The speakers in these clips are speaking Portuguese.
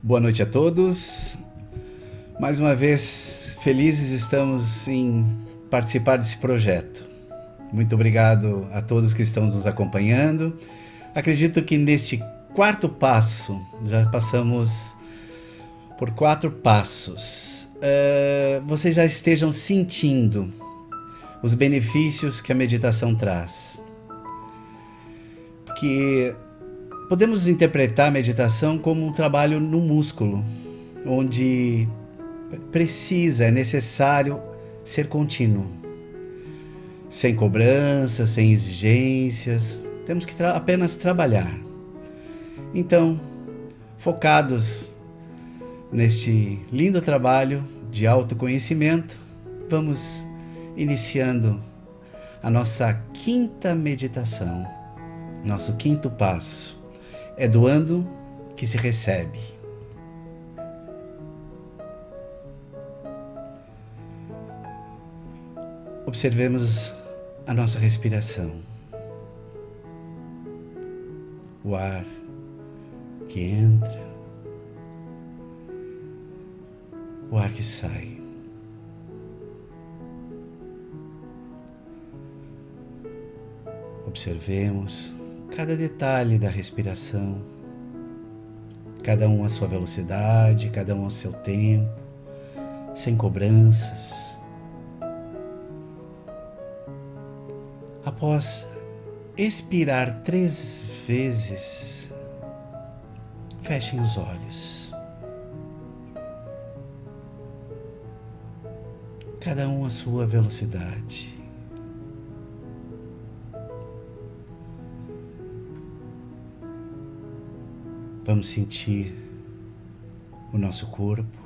Boa noite a todos. Mais uma vez, felizes estamos em participar desse projeto. Muito obrigado a todos que estão nos acompanhando. Acredito que neste quarto passo, já passamos por quatro passos, uh, vocês já estejam sentindo os benefícios que a meditação traz. Que podemos interpretar a meditação como um trabalho no músculo, onde precisa, é necessário ser contínuo, sem cobranças, sem exigências, temos que tra apenas trabalhar. Então, focados neste lindo trabalho de autoconhecimento, vamos iniciando a nossa quinta meditação, nosso quinto passo. É doando que se recebe. Observemos a nossa respiração. O ar que entra, o ar que sai. Observemos cada detalhe da respiração, cada um a sua velocidade, cada um ao seu tempo, sem cobranças. Após expirar três vezes, fechem os olhos. Cada um a sua velocidade. Vamos sentir o nosso corpo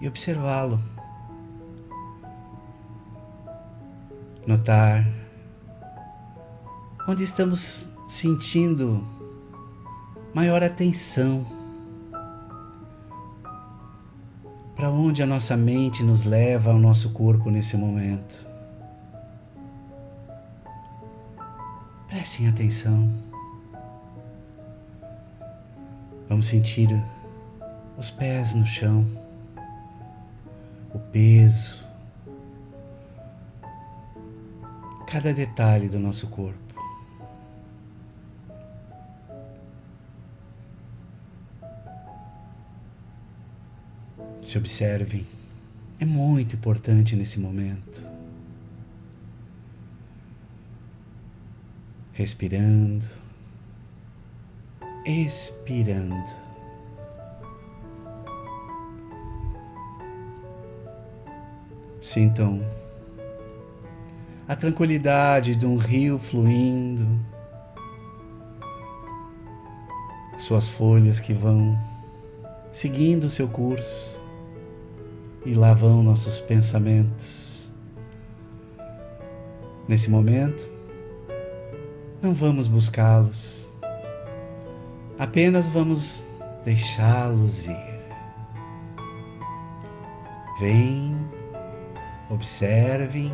e observá-lo. Notar onde estamos sentindo maior atenção. Para onde a nossa mente nos leva ao nosso corpo nesse momento. Prestem atenção. Vamos sentir os pés no chão, o peso, cada detalhe do nosso corpo. Se observem, é muito importante nesse momento. Respirando expirando. Sintam a tranquilidade de um rio fluindo, suas folhas que vão seguindo o seu curso e lá vão nossos pensamentos. Nesse momento, não vamos buscá-los Apenas vamos deixá-los ir. Vêm, observem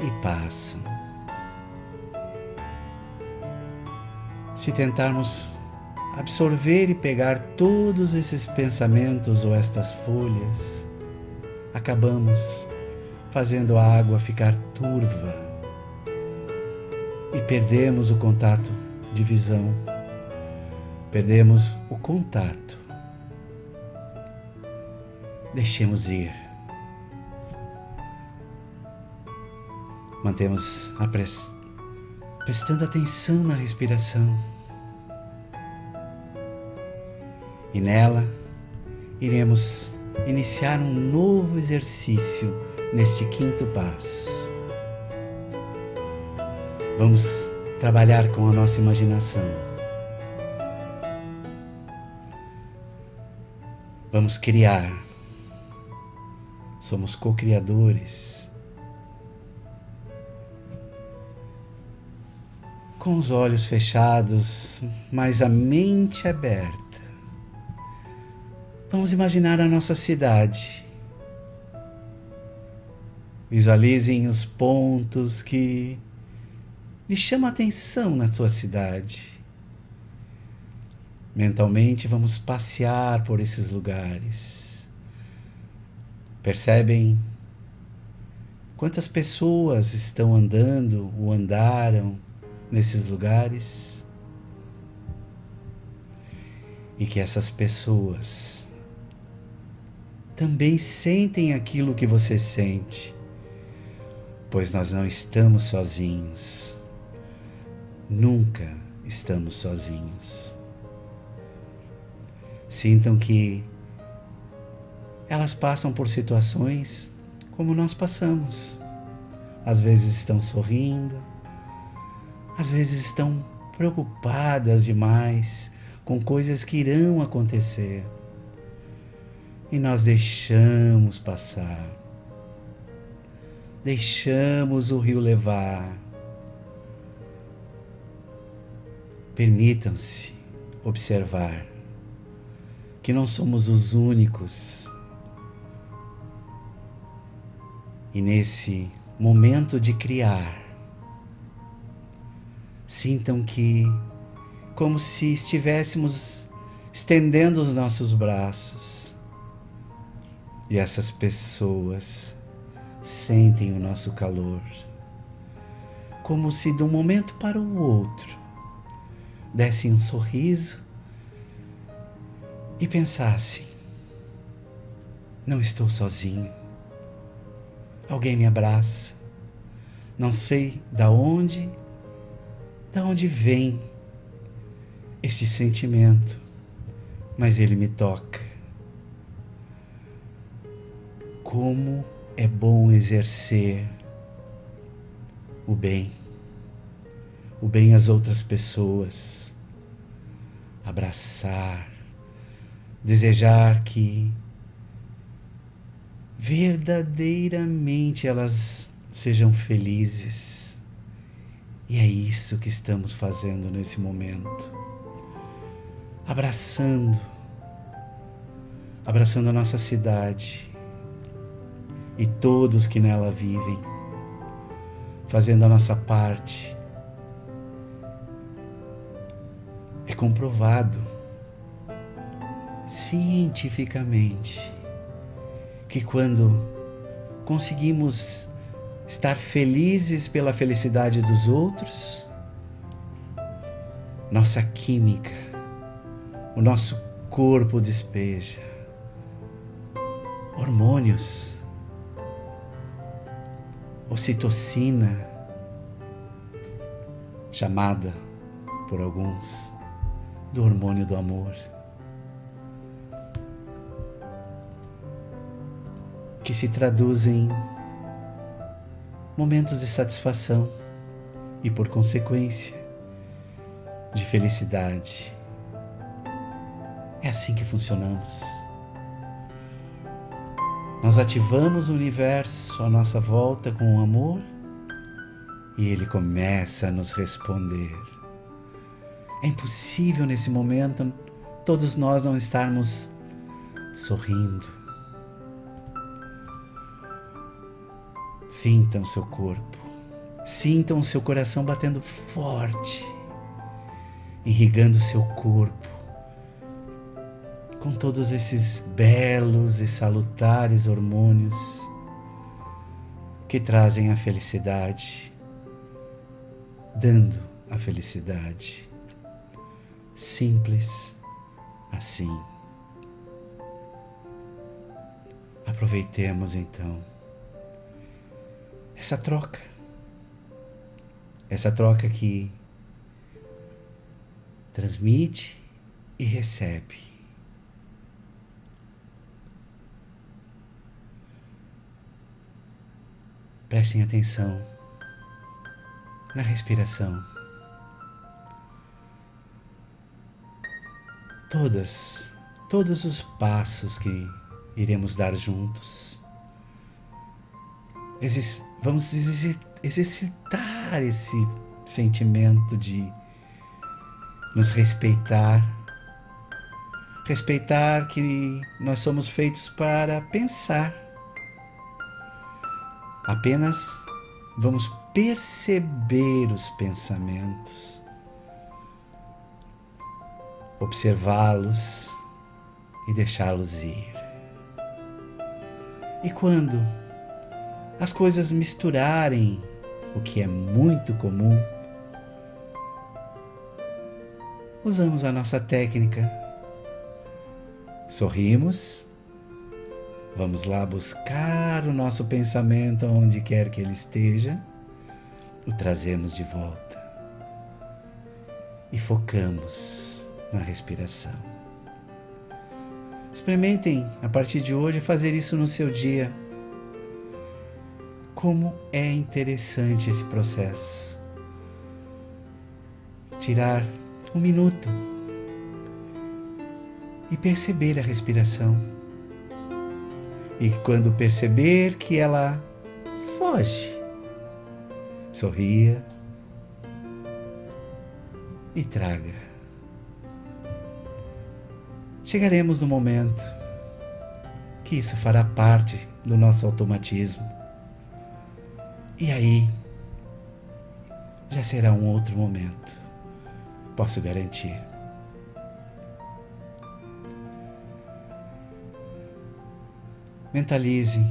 e passam. Se tentarmos absorver e pegar todos esses pensamentos ou estas folhas, acabamos fazendo a água ficar turva e perdemos o contato de visão perdemos o contato. Deixemos ir. Mantemos a pres... prestando atenção na respiração. E nela iremos iniciar um novo exercício neste quinto passo. Vamos trabalhar com a nossa imaginação. Vamos criar. Somos co-criadores. Com os olhos fechados, mas a mente aberta. Vamos imaginar a nossa cidade. Visualizem os pontos que lhe chamam a atenção na sua cidade. Mentalmente, vamos passear por esses lugares. Percebem quantas pessoas estão andando ou andaram nesses lugares? E que essas pessoas também sentem aquilo que você sente, pois nós não estamos sozinhos. Nunca estamos sozinhos. Sintam que elas passam por situações como nós passamos. Às vezes estão sorrindo, às vezes estão preocupadas demais com coisas que irão acontecer. E nós deixamos passar. Deixamos o rio levar. Permitam-se observar que não somos os únicos. E nesse momento de criar, sintam que, como se estivéssemos estendendo os nossos braços, e essas pessoas sentem o nosso calor, como se de um momento para o outro dessem um sorriso e pensasse: não estou sozinho. Alguém me abraça. Não sei da onde, da onde vem esse sentimento, mas ele me toca. Como é bom exercer o bem, o bem às outras pessoas, abraçar, desejar que verdadeiramente elas sejam felizes. E é isso que estamos fazendo nesse momento. Abraçando, abraçando a nossa cidade e todos que nela vivem, fazendo a nossa parte. É comprovado cientificamente que quando conseguimos estar felizes pela felicidade dos outros, nossa química, o nosso corpo despeja hormônios, ocitocina, chamada por alguns do hormônio do amor. Que se traduzem em momentos de satisfação e, por consequência, de felicidade. É assim que funcionamos. Nós ativamos o universo à nossa volta com o amor e ele começa a nos responder. É impossível nesse momento todos nós não estarmos sorrindo, Sintam seu corpo, sintam seu coração batendo forte, irrigando seu corpo com todos esses belos e salutares hormônios que trazem a felicidade, dando a felicidade. Simples assim. Aproveitemos então essa troca. Essa troca que transmite e recebe. Prestem atenção na respiração. Todas, todos os passos que iremos dar juntos vamos exercitar esse sentimento de nos respeitar. Respeitar que nós somos feitos para pensar. Apenas vamos perceber os pensamentos. observá-los e deixá-los ir. E quando as coisas misturarem, o que é muito comum, usamos a nossa técnica. Sorrimos, vamos lá buscar o nosso pensamento onde quer que ele esteja, o trazemos de volta e focamos na respiração. Experimentem a partir de hoje fazer isso no seu dia. Como é interessante esse processo. Tirar um minuto e perceber a respiração. E quando perceber que ela foge, sorria e traga. Chegaremos no momento que isso fará parte do nosso automatismo. E aí já será um outro momento posso garantir. Mentalize,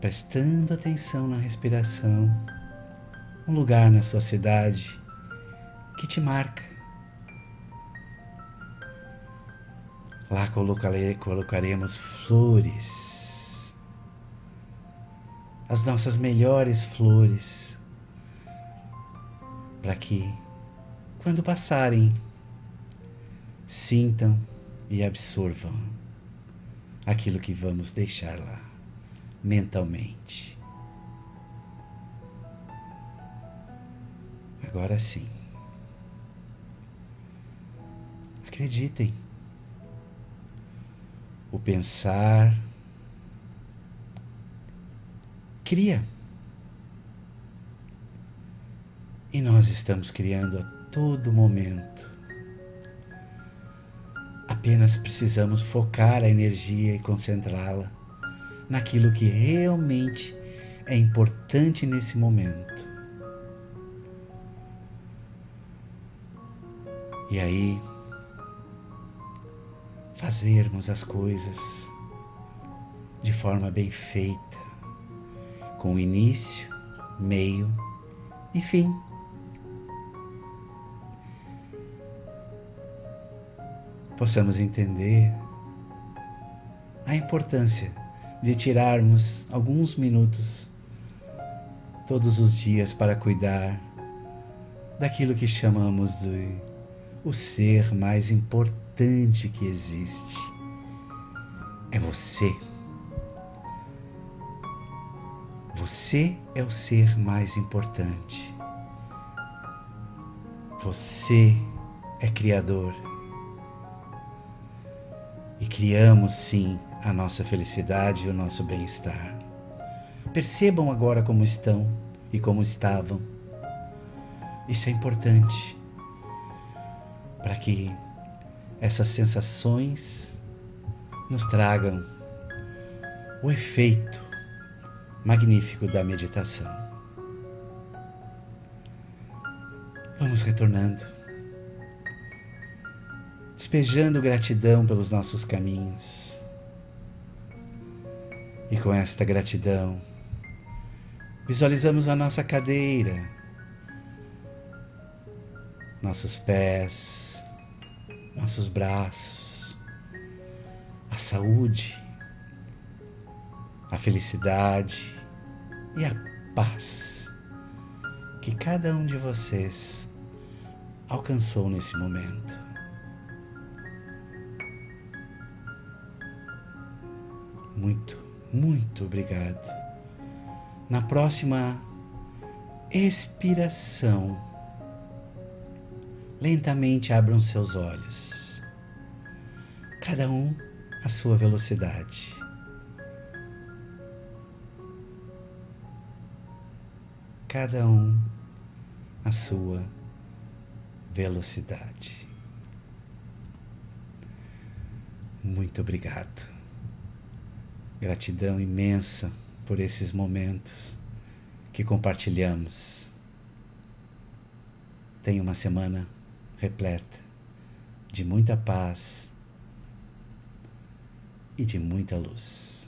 prestando atenção na respiração, um lugar na sua cidade que te marca. Lá colocaremos flores, as nossas melhores flores para que, quando passarem, sintam e absorvam aquilo que vamos deixar lá mentalmente. Agora sim. Acreditem. O pensar cria. E nós estamos criando a todo momento. Apenas precisamos focar a energia e concentrá-la naquilo que realmente é importante nesse momento. E aí, fazermos as coisas de forma bem feita, com início, meio e fim. possamos entender a importância de tirarmos alguns minutos todos os dias para cuidar daquilo que chamamos de o ser mais importante que existe. É você. Você é o ser mais importante. Você é Criador e criamos sim a nossa felicidade e o nosso bem-estar. Percebam agora como estão e como estavam. Isso é importante para que essas sensações nos tragam o efeito magnífico da meditação. Vamos retornando despejando gratidão pelos nossos caminhos. E com esta gratidão, visualizamos a nossa cadeira, nossos pés, nossos braços, a saúde, a felicidade e a paz que cada um de vocês alcançou nesse momento. Muito, muito obrigado. Na próxima expiração, lentamente abram seus olhos, cada um à sua velocidade. Cada um à sua velocidade. Muito obrigado. Gratidão imensa por esses momentos que compartilhamos. Tenha uma semana repleta de muita paz e de muita luz.